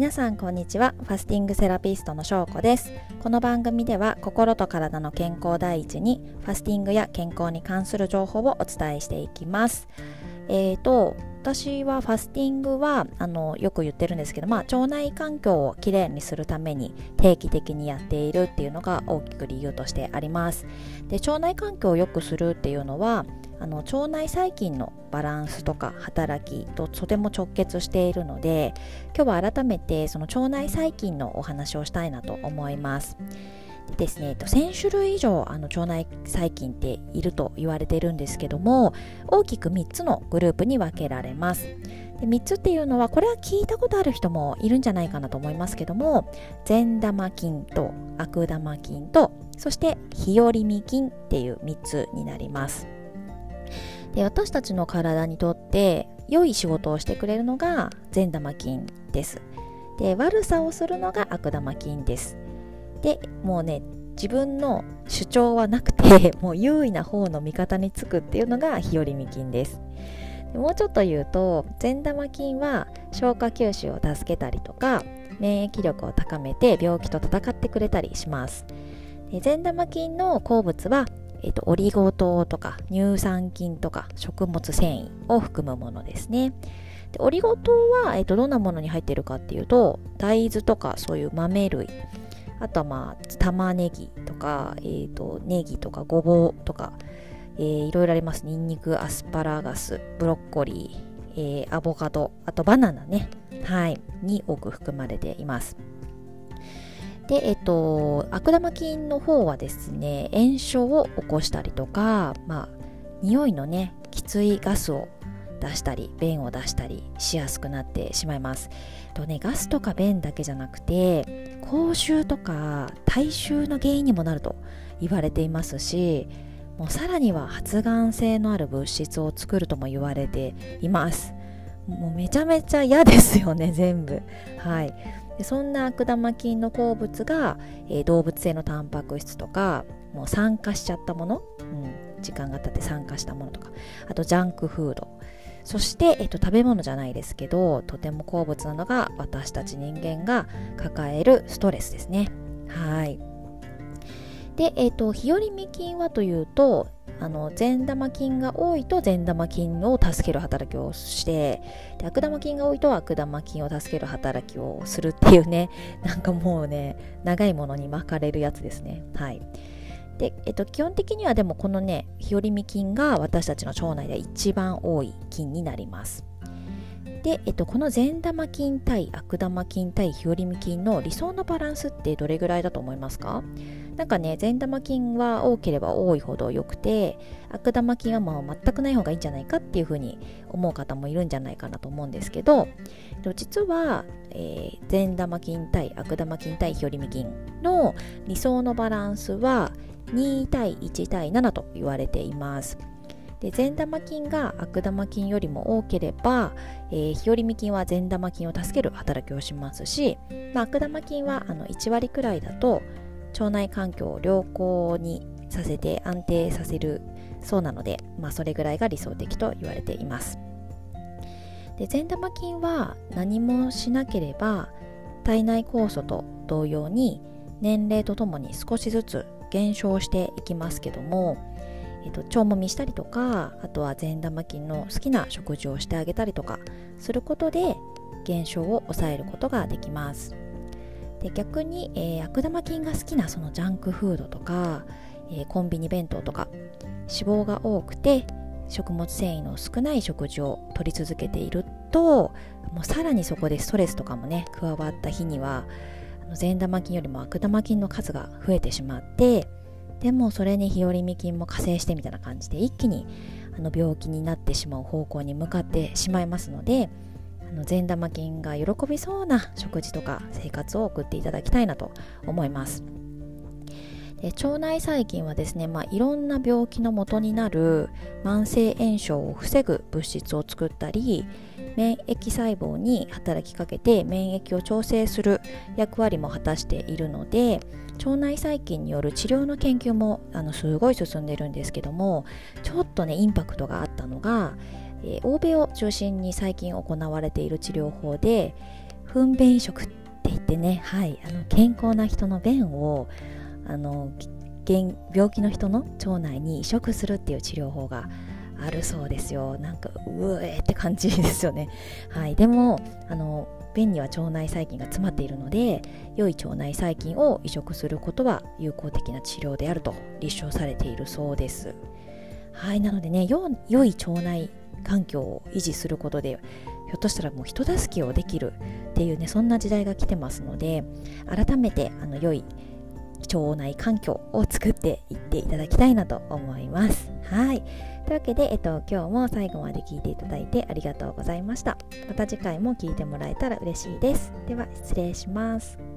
皆さんこんにちは。ファスティングセラピストのしょうこです。この番組では心と体の健康第一にファスティングや健康に関する情報をお伝えしていきます。えーと私はファスティングはあのよく言ってるんですけど、まあ、腸内環境をきれいにするために定期的にやっているっていうのが大きく理由としてあります。で腸内環境を良くするっていうのはあの腸内細菌のバランスとか働きととても直結しているので今日は改めてその腸内細菌のお話をしたいなと思います。ですね1000種類以上あの腸内細菌っていると言われているんですけども大きく3つのグループに分けられます。で3つっていうのはこれは聞いたことある人もいるんじゃないかなと思いますけども善玉菌と悪玉菌とそして日和見菌っていう3つになります。で私たちの体にとって良い仕事をしてくれるのが善玉菌です。で悪さをするのが悪玉菌です。でもうね自分の主張はなくて もう優位な方の味方につくっていうのが日和見菌です。もうちょっと言うと善玉菌は消化吸収を助けたりとか免疫力を高めて病気と戦ってくれたりします。善玉菌の好物はえっと、オリゴ糖とか乳酸菌とか食物繊維を含むものですね。でオリゴ糖は、えっと、どんなものに入っているかっていうと大豆とかそういう豆類。あとはまあ玉ねぎとか、えっと、ネギとかごぼうとか、えー、いろいろあります。ニンニクアスパラガスブロッコリー、えー、アボカドあとバナナね。はい。に多く含まれています。で、えっと、悪玉菌の方はですね、炎症を起こしたりとか、まあ、匂いのね、きついガスを出したり、便を出したりしやすくなってしまいます。とね、ガスとか便だけじゃなくて、口臭とか体臭の原因にもなると言われていますし、もうさらには発がん性のある物質を作るとも言われています。もうめちゃめちゃ嫌ですよね、全部。はい。でそんな悪玉菌の鉱物が、えー、動物性のタンパク質とかもう酸化しちゃったもの、うん、時間が経って酸化したものとかあとジャンクフード。そして、えっと、食べ物じゃないですけどとても好物なのが私たち人間が抱えるストレスですね。はい。で、えっと、日和見菌はというとあの善玉菌が多いと善玉菌を助ける働きをしてで悪玉菌が多いと悪玉菌を助ける働きをするっていうね なんかもうね長いものに巻かれるやつですね。はい。で、えっと、基本的にはでもこのね日和見菌が私たちの腸内で一番多い菌になります。で、えっと、この善玉菌対悪玉菌対日和見菌の理想のバランスってどれぐらいだと思いますか？なんかね善玉菌は多ければ多いほど良くて悪玉菌はもう全くない方がいいんじゃないかっていうふうに思う方もいるんじゃないかなと思うんですけど実は、えー、善玉菌対悪玉菌対日和見菌の理想のバランスは2対1対7と言われています。で善玉菌が悪玉菌よりも多ければ、えー、日和見菌は善玉菌を助ける働きをしますし、まあ、悪玉菌はあの1割くらいだと腸内環境を良好にさせて安定させるそうなので、まあ、それぐらいが理想的と言われています。で善玉菌は何もしなければ体内酵素と同様に年齢とともに少しずつ減少していきますけども、えっと、腸もみしたりとかあとは善玉菌の好きな食事をしてあげたりとかすることで減少を抑えることができます。で逆に、えー、悪玉菌が好きなそのジャンクフードとか、えー、コンビニ弁当とか脂肪が多くて食物繊維の少ない食事を取り続けているともうさらにそこでストレスとかもね加わった日には善玉菌よりも悪玉菌の数が増えてしまってでもそれに日和見菌も加勢してみたいな感じで一気にあの病気になってしまう方向に向かってしまいますのであの善玉菌が喜びそうな食事とか生活を送っていただきたいなと思います。で腸内細菌はですね、まあ、いろんな病気の元になる慢性炎症を防ぐ物質を作ったり免疫細胞に働きかけて免疫を調整する役割も果たしているので腸内細菌による治療の研究もあのすごい進んでるんですけどもちょっとねインパクトがあったのがえー、欧米を中心に最近行われている治療法で糞便移植って言ってね、はい、あの健康な人の便をあの病気の人の腸内に移植するっていう治療法があるそうですよ。なんかうえって感じですよね。はいでもあの便には腸内細菌が詰まっているので良い腸内細菌を移植することは有効的な治療であると立証されているそうです。はいなのでね良い腸内環境を維持することでひょっとしたらもう人助けをできるっていうねそんな時代が来てますので改めてあの良い腸内環境を作っていっていただきたいなと思います。はい。というわけで、えっと、今日も最後まで聞いていただいてありがとうございました。また次回も聞いてもらえたら嬉しいです。では、失礼します。